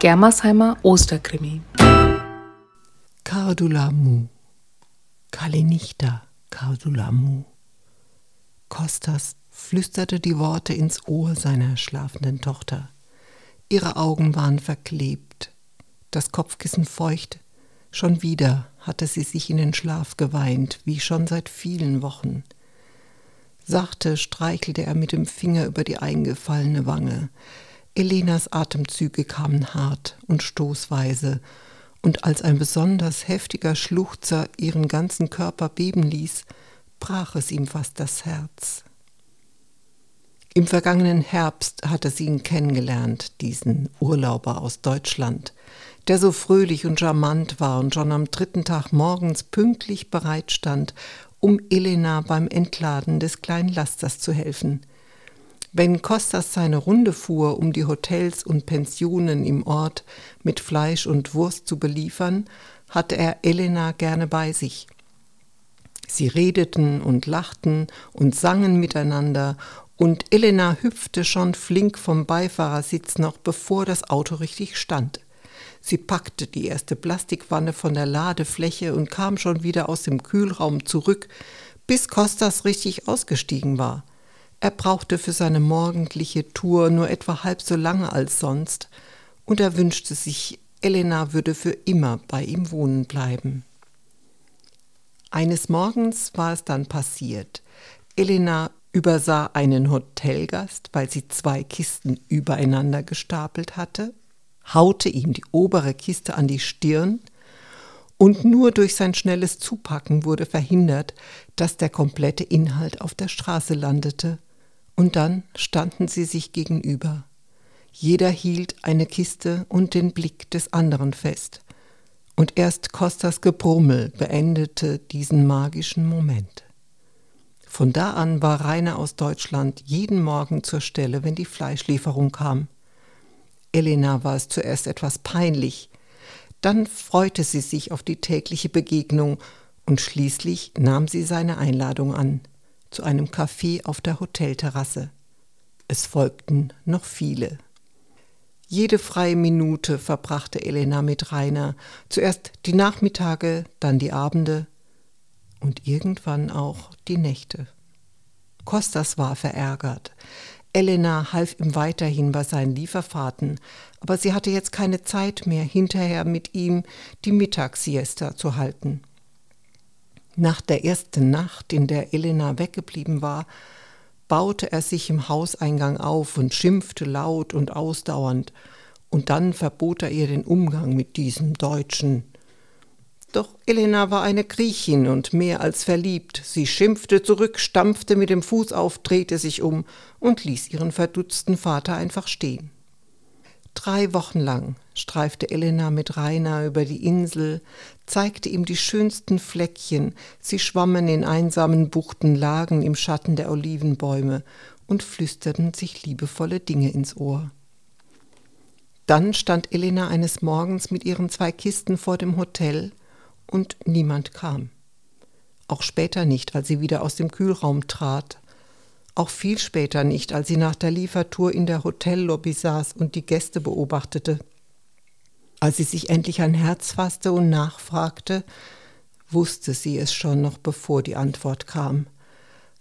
Germersheimer Osterkrimi. Cardulamu. Kalenichta Cardulamu. Kostas flüsterte die Worte ins Ohr seiner schlafenden Tochter. Ihre Augen waren verklebt, das Kopfkissen feucht. Schon wieder hatte sie sich in den Schlaf geweint, wie schon seit vielen Wochen. Sachte streichelte er mit dem Finger über die eingefallene Wange. Elenas Atemzüge kamen hart und stoßweise, und als ein besonders heftiger Schluchzer ihren ganzen Körper beben ließ, brach es ihm fast das Herz. Im vergangenen Herbst hatte sie ihn kennengelernt, diesen Urlauber aus Deutschland, der so fröhlich und charmant war und schon am dritten Tag morgens pünktlich bereitstand, um Elena beim Entladen des kleinen Lasters zu helfen. Wenn Kostas seine Runde fuhr, um die Hotels und Pensionen im Ort mit Fleisch und Wurst zu beliefern, hatte er Elena gerne bei sich. Sie redeten und lachten und sangen miteinander und Elena hüpfte schon flink vom Beifahrersitz noch bevor das Auto richtig stand. Sie packte die erste Plastikwanne von der Ladefläche und kam schon wieder aus dem Kühlraum zurück, bis Kostas richtig ausgestiegen war. Er brauchte für seine morgendliche Tour nur etwa halb so lange als sonst, und er wünschte sich, Elena würde für immer bei ihm wohnen bleiben. Eines Morgens war es dann passiert. Elena übersah einen Hotelgast, weil sie zwei Kisten übereinander gestapelt hatte, haute ihm die obere Kiste an die Stirn, und nur durch sein schnelles Zupacken wurde verhindert, dass der komplette Inhalt auf der Straße landete, und dann standen sie sich gegenüber. Jeder hielt eine Kiste und den Blick des anderen fest, und erst Kostas Gebrummel beendete diesen magischen Moment. Von da an war Rainer aus Deutschland jeden Morgen zur Stelle, wenn die Fleischlieferung kam. Elena war es zuerst etwas peinlich, dann freute sie sich auf die tägliche Begegnung und schließlich nahm sie seine Einladung an zu einem Kaffee auf der Hotelterrasse. Es folgten noch viele. Jede freie Minute verbrachte Elena mit Rainer, zuerst die Nachmittage, dann die Abende, und irgendwann auch die Nächte. Kostas war verärgert. Elena half ihm weiterhin bei seinen Lieferfahrten, aber sie hatte jetzt keine Zeit mehr, hinterher mit ihm die Mittagssiesta zu halten. Nach der ersten Nacht, in der Elena weggeblieben war, baute er sich im Hauseingang auf und schimpfte laut und ausdauernd, und dann verbot er ihr den Umgang mit diesem Deutschen, doch Elena war eine Griechin und mehr als verliebt. Sie schimpfte zurück, stampfte mit dem Fuß auf, drehte sich um und ließ ihren verdutzten Vater einfach stehen. Drei Wochen lang streifte Elena mit Rainer über die Insel, zeigte ihm die schönsten Fleckchen, sie schwammen in einsamen Buchten, lagen im Schatten der Olivenbäume und flüsterten sich liebevolle Dinge ins Ohr. Dann stand Elena eines Morgens mit ihren zwei Kisten vor dem Hotel und niemand kam. Auch später nicht, als sie wieder aus dem Kühlraum trat. Auch viel später nicht, als sie nach der Liefertour in der Hotellobby saß und die Gäste beobachtete. Als sie sich endlich ein Herz fasste und nachfragte, wusste sie es schon noch bevor die Antwort kam.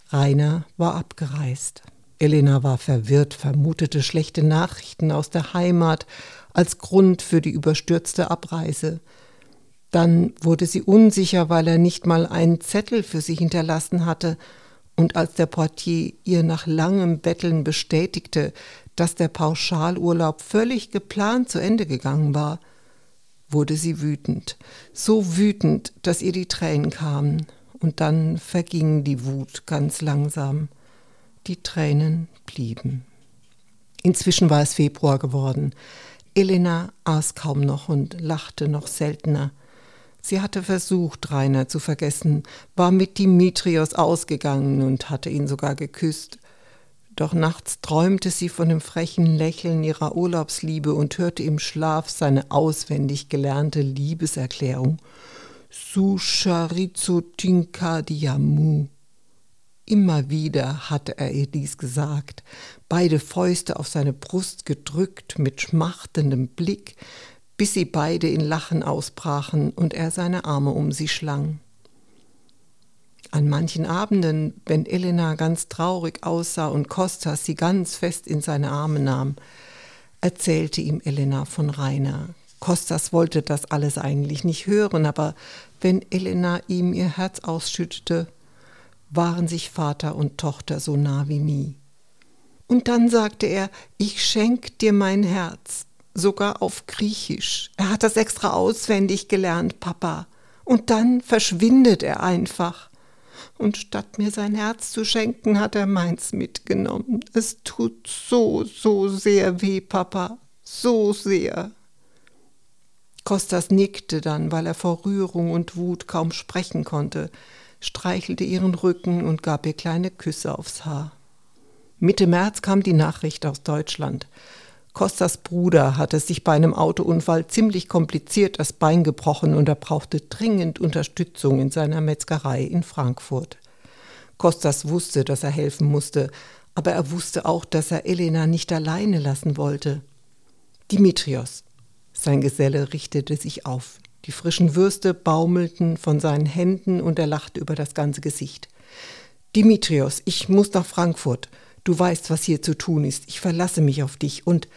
Rainer war abgereist. Elena war verwirrt, vermutete schlechte Nachrichten aus der Heimat als Grund für die überstürzte Abreise. Dann wurde sie unsicher, weil er nicht mal einen Zettel für sie hinterlassen hatte, und als der Portier ihr nach langem Betteln bestätigte, dass der Pauschalurlaub völlig geplant zu Ende gegangen war, wurde sie wütend, so wütend, dass ihr die Tränen kamen, und dann verging die Wut ganz langsam. Die Tränen blieben. Inzwischen war es Februar geworden. Elena aß kaum noch und lachte noch seltener. Sie hatte versucht, Rainer zu vergessen, war mit Dimitrios ausgegangen und hatte ihn sogar geküsst. Doch nachts träumte sie von dem frechen Lächeln ihrer Urlaubsliebe und hörte im Schlaf seine auswendig gelernte Liebeserklärung Su Charizo Tinkadiamu. Immer wieder hatte er ihr dies gesagt, beide Fäuste auf seine Brust gedrückt mit schmachtendem Blick, bis sie beide in Lachen ausbrachen und er seine Arme um sie schlang. An manchen Abenden, wenn Elena ganz traurig aussah und Kostas sie ganz fest in seine Arme nahm, erzählte ihm Elena von Rainer. Kostas wollte das alles eigentlich nicht hören, aber wenn Elena ihm ihr Herz ausschüttete, waren sich Vater und Tochter so nah wie nie. Und dann sagte er, ich schenk dir mein Herz, sogar auf Griechisch. Er hat das extra auswendig gelernt, Papa. Und dann verschwindet er einfach. Und statt mir sein Herz zu schenken, hat er meins mitgenommen. Es tut so, so sehr weh, Papa, so sehr. Kostas nickte dann, weil er vor Rührung und Wut kaum sprechen konnte, streichelte ihren Rücken und gab ihr kleine Küsse aufs Haar. Mitte März kam die Nachricht aus Deutschland. Kostas Bruder hatte sich bei einem Autounfall ziemlich kompliziert das Bein gebrochen und er brauchte dringend Unterstützung in seiner Metzgerei in Frankfurt. Kostas wusste, dass er helfen musste, aber er wusste auch, dass er Elena nicht alleine lassen wollte. Dimitrios, sein Geselle, richtete sich auf. Die frischen Würste baumelten von seinen Händen und er lachte über das ganze Gesicht. Dimitrios, ich muss nach Frankfurt. Du weißt, was hier zu tun ist. Ich verlasse mich auf dich und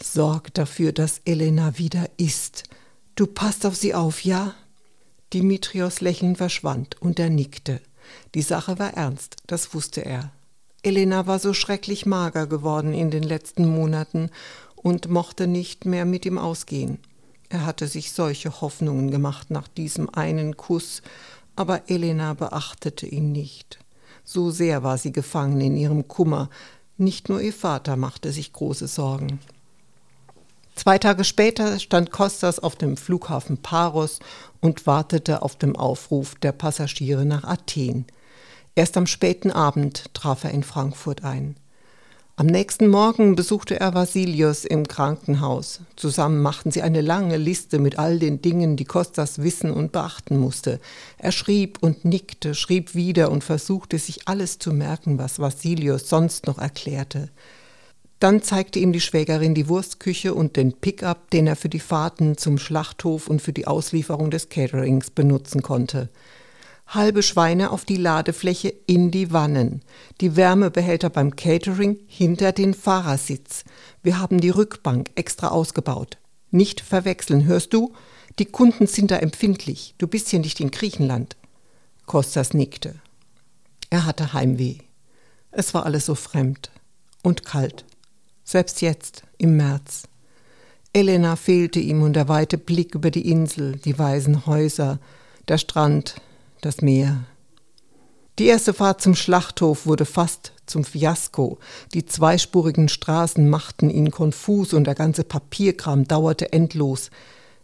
sorg dafür, dass Elena wieder isst. Du passt auf sie auf, ja? Dimitrios Lächeln verschwand und er nickte. Die Sache war ernst, das wusste er. Elena war so schrecklich mager geworden in den letzten Monaten und mochte nicht mehr mit ihm ausgehen. Er hatte sich solche Hoffnungen gemacht nach diesem einen Kuss, aber Elena beachtete ihn nicht. So sehr war sie gefangen in ihrem Kummer. Nicht nur ihr Vater machte sich große Sorgen. Zwei Tage später stand Kostas auf dem Flughafen Paros und wartete auf dem Aufruf der Passagiere nach Athen. Erst am späten Abend traf er in Frankfurt ein. Am nächsten Morgen besuchte er Vasilios im Krankenhaus. Zusammen machten sie eine lange Liste mit all den Dingen, die Kostas wissen und beachten musste. Er schrieb und nickte, schrieb wieder und versuchte sich alles zu merken, was Vasilios sonst noch erklärte. Dann zeigte ihm die Schwägerin die Wurstküche und den Pickup, den er für die Fahrten zum Schlachthof und für die Auslieferung des Caterings benutzen konnte halbe Schweine auf die Ladefläche in die Wannen, die Wärmebehälter beim Catering hinter den Fahrersitz. Wir haben die Rückbank extra ausgebaut. Nicht verwechseln, hörst du? Die Kunden sind da empfindlich. Du bist hier nicht in Griechenland. Kostas nickte. Er hatte Heimweh. Es war alles so fremd und kalt. Selbst jetzt, im März. Elena fehlte ihm und der weite Blick über die Insel, die weißen Häuser, der Strand, das Meer. Die erste Fahrt zum Schlachthof wurde fast zum Fiasko. Die zweispurigen Straßen machten ihn konfus und der ganze Papierkram dauerte endlos.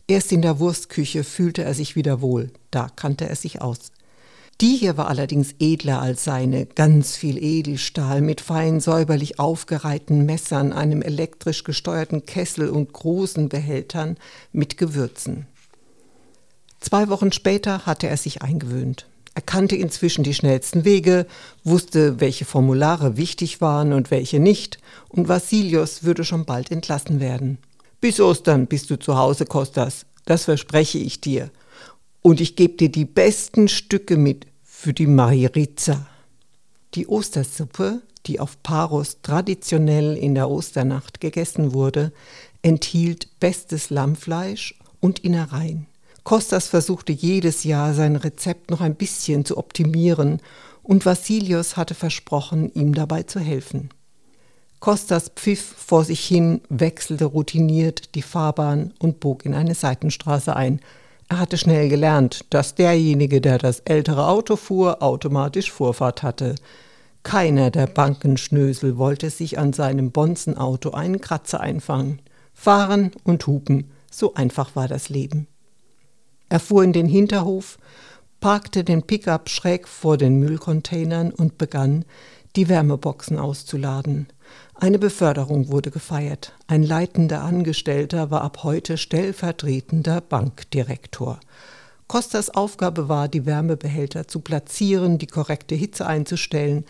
Erst in der Wurstküche fühlte er sich wieder wohl. Da kannte er sich aus. Die hier war allerdings edler als seine, ganz viel Edelstahl mit fein säuberlich aufgereihten Messern, einem elektrisch gesteuerten Kessel und großen Behältern mit Gewürzen. Zwei Wochen später hatte er sich eingewöhnt. Er kannte inzwischen die schnellsten Wege, wusste, welche Formulare wichtig waren und welche nicht, und Vassilios würde schon bald entlassen werden. Bis Ostern bist du zu Hause, Kostas, das verspreche ich dir. Und ich gebe dir die besten Stücke mit für die Mariritza. Die Ostersuppe, die auf Paros traditionell in der Osternacht gegessen wurde, enthielt bestes Lammfleisch und Innereien. Kostas versuchte jedes Jahr sein Rezept noch ein bisschen zu optimieren und Vassilios hatte versprochen, ihm dabei zu helfen. Kostas pfiff vor sich hin, wechselte routiniert die Fahrbahn und bog in eine Seitenstraße ein. Er hatte schnell gelernt, dass derjenige, der das ältere Auto fuhr, automatisch Vorfahrt hatte. Keiner der Bankenschnösel wollte sich an seinem Bonzenauto einen Kratzer einfangen. Fahren und hupen, so einfach war das Leben. Er fuhr in den Hinterhof, parkte den Pickup schräg vor den Müllcontainern und begann, die Wärmeboxen auszuladen. Eine Beförderung wurde gefeiert. Ein leitender Angestellter war ab heute stellvertretender Bankdirektor. Costas Aufgabe war, die Wärmebehälter zu platzieren, die korrekte Hitze einzustellen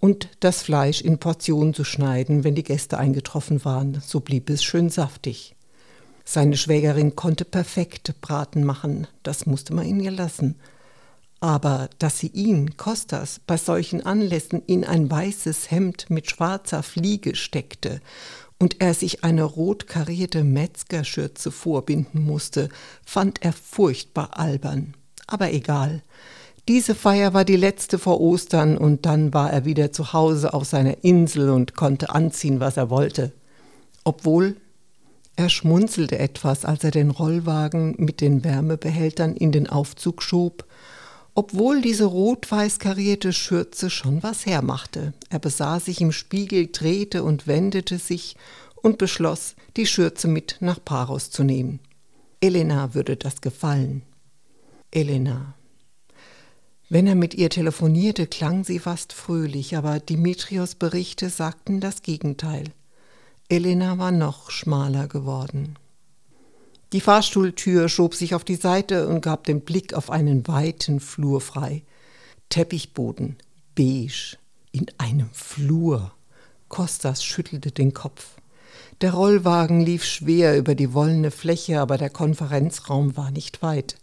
und das Fleisch in Portionen zu schneiden, wenn die Gäste eingetroffen waren. So blieb es schön saftig. Seine Schwägerin konnte perfekt Braten machen, das musste man ihn ihr lassen. Aber dass sie ihn, Kostas, bei solchen Anlässen in ein weißes Hemd mit schwarzer Fliege steckte und er sich eine rot karierte Metzgerschürze vorbinden musste, fand er furchtbar albern. Aber egal. Diese Feier war die letzte vor Ostern und dann war er wieder zu Hause auf seiner Insel und konnte anziehen, was er wollte. Obwohl er schmunzelte etwas, als er den Rollwagen mit den Wärmebehältern in den Aufzug schob, obwohl diese rot-weiß karierte Schürze schon was hermachte. Er besah sich im Spiegel, drehte und wendete sich und beschloss, die Schürze mit nach Paros zu nehmen. Elena würde das gefallen. Elena. Wenn er mit ihr telefonierte, klang sie fast fröhlich, aber Dimitrios Berichte sagten das Gegenteil. Elena war noch schmaler geworden. Die Fahrstuhltür schob sich auf die Seite und gab den Blick auf einen weiten Flur frei. Teppichboden, beige, in einem Flur. Kostas schüttelte den Kopf. Der Rollwagen lief schwer über die wollene Fläche, aber der Konferenzraum war nicht weit.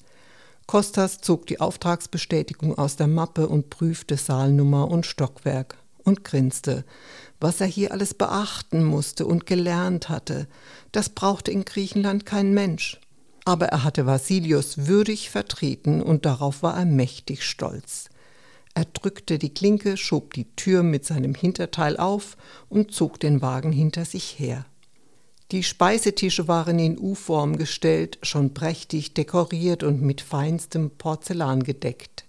Kostas zog die Auftragsbestätigung aus der Mappe und prüfte Saalnummer und Stockwerk und grinste. Was er hier alles beachten musste und gelernt hatte, das brauchte in Griechenland kein Mensch. Aber er hatte Vasilius würdig vertreten und darauf war er mächtig stolz. Er drückte die Klinke, schob die Tür mit seinem Hinterteil auf und zog den Wagen hinter sich her. Die Speisetische waren in U-Form gestellt, schon prächtig dekoriert und mit feinstem Porzellan gedeckt.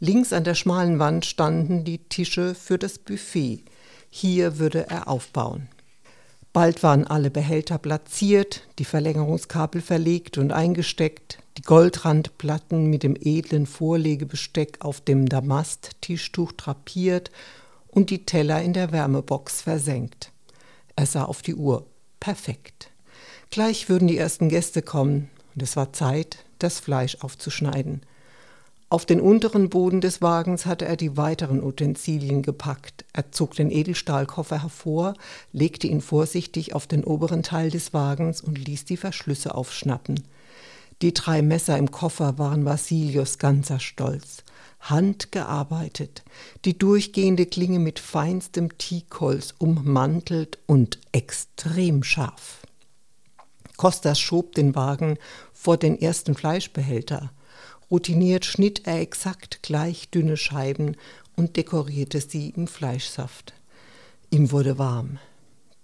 Links an der schmalen Wand standen die Tische für das Buffet. Hier würde er aufbauen. Bald waren alle Behälter platziert, die Verlängerungskabel verlegt und eingesteckt, die Goldrandplatten mit dem edlen Vorlegebesteck auf dem Damast-Tischtuch drapiert und die Teller in der Wärmebox versenkt. Er sah auf die Uhr perfekt. Gleich würden die ersten Gäste kommen und es war Zeit, das Fleisch aufzuschneiden. Auf den unteren Boden des Wagens hatte er die weiteren Utensilien gepackt. Er zog den Edelstahlkoffer hervor, legte ihn vorsichtig auf den oberen Teil des Wagens und ließ die Verschlüsse aufschnappen. Die drei Messer im Koffer waren Vasilios ganzer Stolz. Handgearbeitet, die durchgehende Klinge mit feinstem Teakholz ummantelt und extrem scharf. Kostas schob den Wagen vor den ersten Fleischbehälter. Routiniert schnitt er exakt gleich dünne Scheiben und dekorierte sie im Fleischsaft. Ihm wurde warm.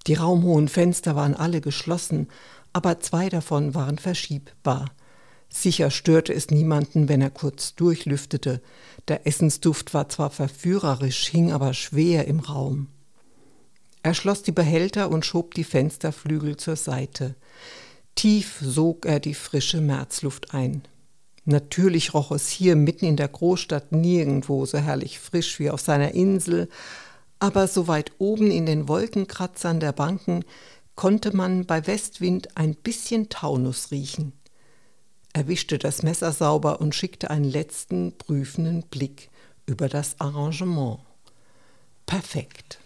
Die raumhohen Fenster waren alle geschlossen, aber zwei davon waren verschiebbar. Sicher störte es niemanden, wenn er kurz durchlüftete. Der Essensduft war zwar verführerisch, hing aber schwer im Raum. Er schloss die Behälter und schob die Fensterflügel zur Seite. Tief sog er die frische Märzluft ein. Natürlich roch es hier mitten in der Großstadt nirgendwo so herrlich frisch wie auf seiner Insel, aber so weit oben in den Wolkenkratzern der Banken konnte man bei Westwind ein bisschen Taunus riechen. Er wischte das Messer sauber und schickte einen letzten prüfenden Blick über das Arrangement. Perfekt.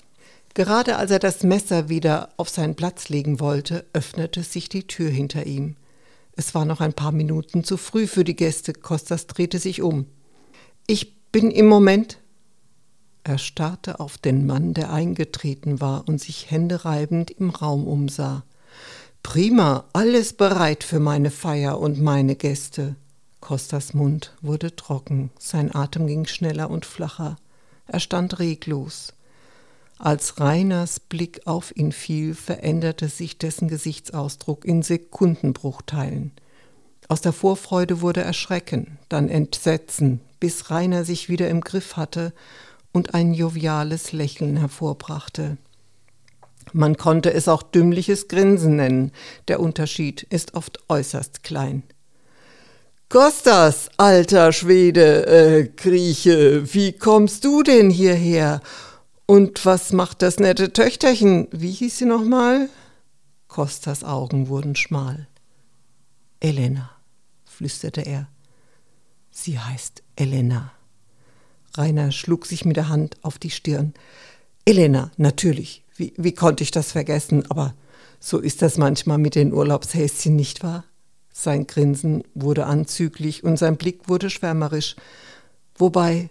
Gerade als er das Messer wieder auf seinen Platz legen wollte, öffnete sich die Tür hinter ihm. Es war noch ein paar Minuten zu früh für die Gäste. Kostas drehte sich um. Ich bin im Moment. Er starrte auf den Mann, der eingetreten war und sich händereibend im Raum umsah. Prima, alles bereit für meine Feier und meine Gäste. Kostas Mund wurde trocken, sein Atem ging schneller und flacher. Er stand reglos. Als Reiners Blick auf ihn fiel, veränderte sich dessen Gesichtsausdruck in Sekundenbruchteilen. Aus der Vorfreude wurde Erschrecken, dann Entsetzen, bis Rainer sich wieder im Griff hatte und ein joviales Lächeln hervorbrachte. Man konnte es auch dümmliches Grinsen nennen. Der Unterschied ist oft äußerst klein. Kostas, alter Schwede, äh, Grieche, wie kommst du denn hierher? Und was macht das nette Töchterchen? Wie hieß sie nochmal? Kostas Augen wurden schmal. Elena, flüsterte er. Sie heißt Elena. Rainer schlug sich mit der Hand auf die Stirn. Elena, natürlich. Wie, wie konnte ich das vergessen? Aber so ist das manchmal mit den Urlaubshäschen, nicht wahr? Sein Grinsen wurde anzüglich und sein Blick wurde schwärmerisch. Wobei,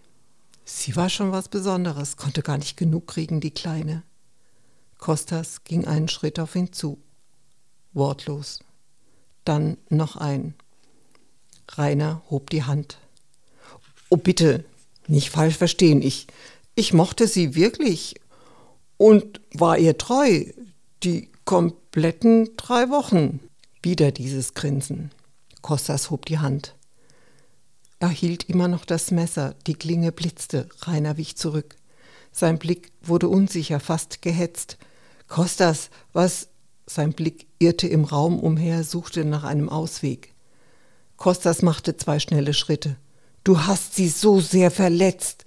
sie war schon was Besonderes, konnte gar nicht genug kriegen, die Kleine. Kostas ging einen Schritt auf ihn zu. Wortlos. Dann noch ein. Rainer hob die Hand. Oh bitte, nicht falsch verstehen, ich, ich mochte sie wirklich und war ihr treu, die kompletten drei Wochen. Wieder dieses Grinsen. Kostas hob die Hand. Er hielt immer noch das Messer, die Klinge blitzte, Rainer wich zurück. Sein Blick wurde unsicher, fast gehetzt. Kostas, was? Sein Blick irrte im Raum umher, suchte nach einem Ausweg. Kostas machte zwei schnelle Schritte. Du hast sie so sehr verletzt.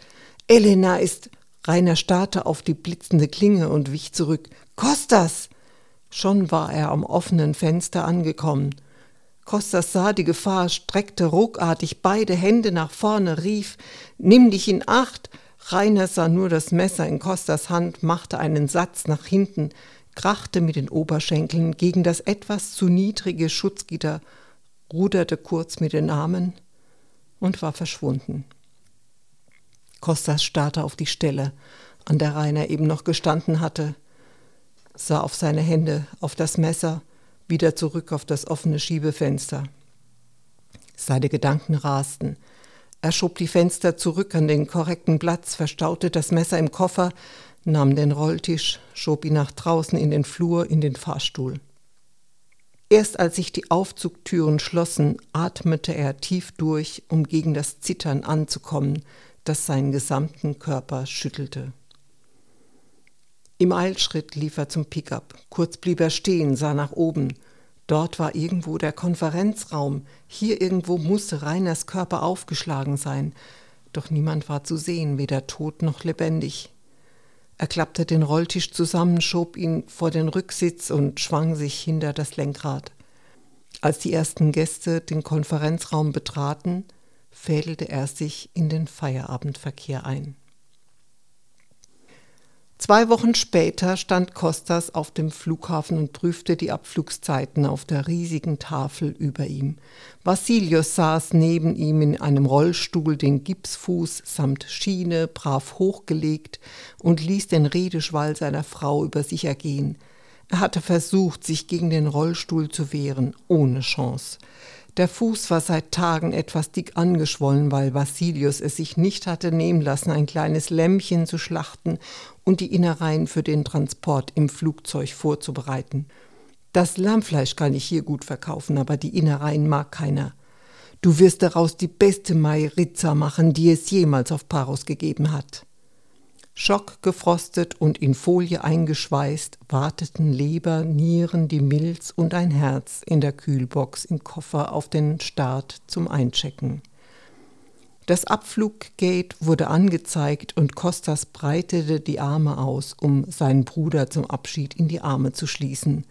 Elena ist. Rainer starrte auf die blitzende Klinge und wich zurück. Kostas! Schon war er am offenen Fenster angekommen. Kostas sah die Gefahr, streckte ruckartig beide Hände nach vorne, rief: Nimm dich in Acht! Rainer sah nur das Messer in Kostas Hand, machte einen Satz nach hinten, krachte mit den Oberschenkeln gegen das etwas zu niedrige Schutzgitter ruderte kurz mit den Armen und war verschwunden. Kostas starrte auf die Stelle, an der Rainer eben noch gestanden hatte, sah auf seine Hände, auf das Messer, wieder zurück auf das offene Schiebefenster. Seine Gedanken rasten. Er schob die Fenster zurück an den korrekten Platz, verstaute das Messer im Koffer, nahm den Rolltisch, schob ihn nach draußen in den Flur, in den Fahrstuhl. Erst als sich die Aufzugtüren schlossen, atmete er tief durch, um gegen das Zittern anzukommen, das seinen gesamten Körper schüttelte. Im Eilschritt lief er zum Pickup. Kurz blieb er stehen, sah nach oben. Dort war irgendwo der Konferenzraum. Hier irgendwo musste Reiners Körper aufgeschlagen sein. Doch niemand war zu sehen, weder tot noch lebendig. Er klappte den Rolltisch zusammen, schob ihn vor den Rücksitz und schwang sich hinter das Lenkrad. Als die ersten Gäste den Konferenzraum betraten, fädelte er sich in den Feierabendverkehr ein. Zwei Wochen später stand Kostas auf dem Flughafen und prüfte die Abflugszeiten auf der riesigen Tafel über ihm. Vassilios saß neben ihm in einem Rollstuhl, den Gipsfuß samt Schiene brav hochgelegt und ließ den Redeschwall seiner Frau über sich ergehen. Er hatte versucht, sich gegen den Rollstuhl zu wehren, ohne Chance. Der Fuß war seit Tagen etwas dick angeschwollen, weil Vassilius es sich nicht hatte nehmen lassen, ein kleines Lämmchen zu schlachten und die Innereien für den Transport im Flugzeug vorzubereiten. Das Lammfleisch kann ich hier gut verkaufen, aber die Innereien mag keiner. Du wirst daraus die beste Mairizza machen, die es jemals auf Paros gegeben hat. Schockgefrostet und in Folie eingeschweißt, warteten Leber, Nieren, die Milz und ein Herz in der Kühlbox im Koffer auf den Start zum Einchecken. Das Abfluggate wurde angezeigt und Kostas breitete die Arme aus, um seinen Bruder zum Abschied in die Arme zu schließen.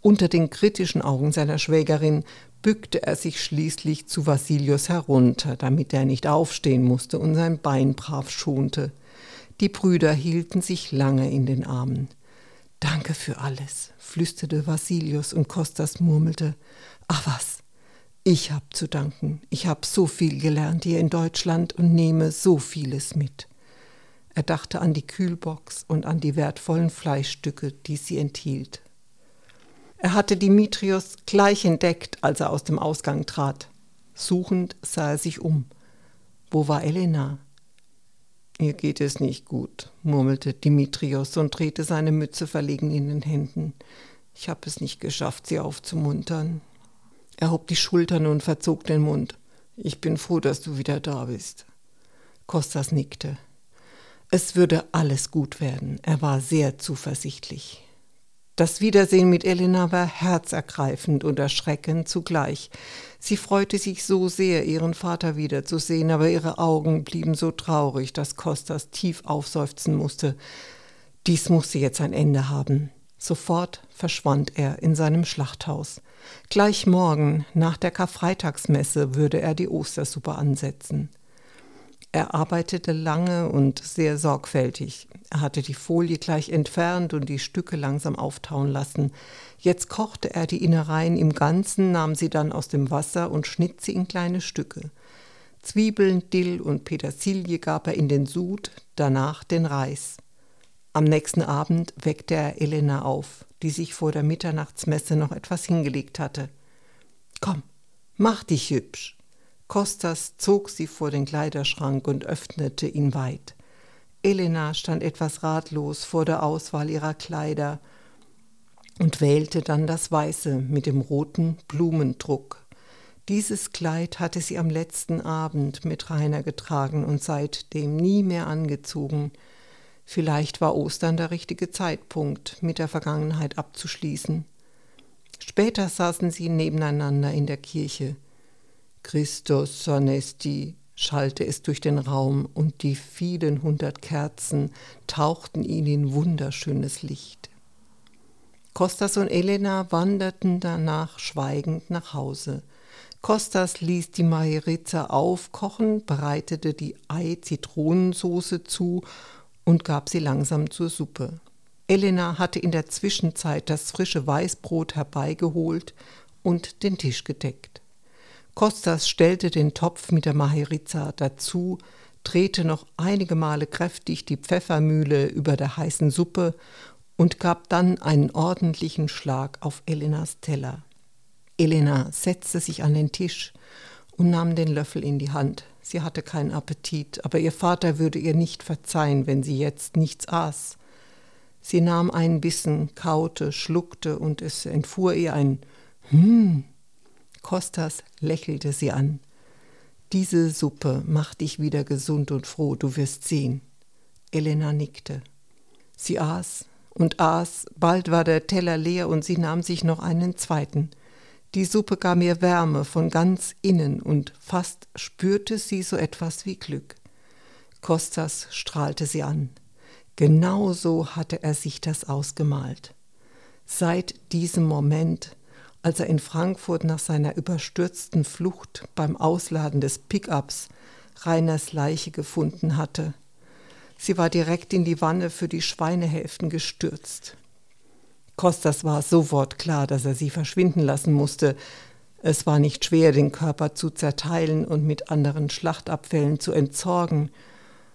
Unter den kritischen Augen seiner Schwägerin bückte er sich schließlich zu Vassilius herunter, damit er nicht aufstehen musste und sein Bein brav schonte. Die Brüder hielten sich lange in den Armen. Danke für alles, flüsterte Vassilius und Kostas murmelte. Ach was, ich hab zu danken. Ich hab so viel gelernt hier in Deutschland und nehme so vieles mit. Er dachte an die Kühlbox und an die wertvollen Fleischstücke, die sie enthielt. Er hatte Dimitrios gleich entdeckt, als er aus dem Ausgang trat. Suchend sah er sich um. Wo war Elena? Ihr geht es nicht gut, murmelte Dimitrios und drehte seine Mütze verlegen in den Händen. Ich habe es nicht geschafft, sie aufzumuntern. Er hob die Schultern und verzog den Mund. Ich bin froh, dass du wieder da bist. Kostas nickte. Es würde alles gut werden. Er war sehr zuversichtlich. Das Wiedersehen mit Elena war herzergreifend und erschreckend zugleich. Sie freute sich so sehr, ihren Vater wiederzusehen, aber ihre Augen blieben so traurig, dass Kostas tief aufseufzen musste. Dies musste jetzt ein Ende haben. Sofort verschwand er in seinem Schlachthaus. Gleich morgen, nach der Karfreitagsmesse, würde er die Ostersuppe ansetzen. Er arbeitete lange und sehr sorgfältig. Er hatte die Folie gleich entfernt und die Stücke langsam auftauen lassen. Jetzt kochte er die Innereien im Ganzen, nahm sie dann aus dem Wasser und schnitt sie in kleine Stücke. Zwiebeln, Dill und Petersilie gab er in den Sud, danach den Reis. Am nächsten Abend weckte er Elena auf, die sich vor der Mitternachtsmesse noch etwas hingelegt hatte. Komm, mach dich hübsch. Kostas zog sie vor den Kleiderschrank und öffnete ihn weit. Elena stand etwas ratlos vor der Auswahl ihrer Kleider und wählte dann das Weiße mit dem roten Blumendruck. Dieses Kleid hatte sie am letzten Abend mit Rainer getragen und seitdem nie mehr angezogen. Vielleicht war Ostern der richtige Zeitpunkt, mit der Vergangenheit abzuschließen. Später saßen sie nebeneinander in der Kirche. Christus sonesti schallte es durch den Raum, und die vielen hundert Kerzen tauchten ihn in wunderschönes Licht. Kostas und Elena wanderten danach schweigend nach Hause. Kostas ließ die Majeritza aufkochen, bereitete die Ei-Zitronensoße zu und gab sie langsam zur Suppe. Elena hatte in der Zwischenzeit das frische Weißbrot herbeigeholt und den Tisch gedeckt. Kostas stellte den Topf mit der Maheritza dazu, drehte noch einige Male kräftig die Pfeffermühle über der heißen Suppe und gab dann einen ordentlichen Schlag auf Elenas Teller. Elena setzte sich an den Tisch und nahm den Löffel in die Hand. Sie hatte keinen Appetit, aber ihr Vater würde ihr nicht verzeihen, wenn sie jetzt nichts aß. Sie nahm einen Bissen, kaute, schluckte und es entfuhr ihr ein Hm Kostas lächelte sie an. Diese Suppe macht dich wieder gesund und froh, du wirst sehen. Elena nickte. Sie aß und aß, bald war der Teller leer und sie nahm sich noch einen zweiten. Die Suppe gab mir Wärme von ganz innen und fast spürte sie so etwas wie Glück. Kostas strahlte sie an. Genau so hatte er sich das ausgemalt. Seit diesem Moment als er in Frankfurt nach seiner überstürzten Flucht beim Ausladen des Pickups Reiners Leiche gefunden hatte. Sie war direkt in die Wanne für die Schweinehälften gestürzt. Kostas war sofort klar, dass er sie verschwinden lassen musste. Es war nicht schwer, den Körper zu zerteilen und mit anderen Schlachtabfällen zu entsorgen.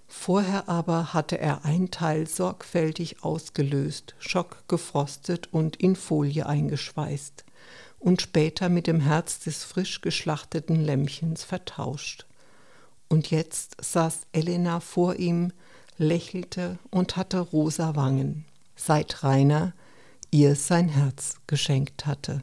Vorher aber hatte er ein Teil sorgfältig ausgelöst, schockgefrostet und in Folie eingeschweißt und später mit dem Herz des frisch geschlachteten Lämmchens vertauscht. Und jetzt saß Elena vor ihm, lächelte und hatte rosa Wangen, seit Rainer ihr sein Herz geschenkt hatte.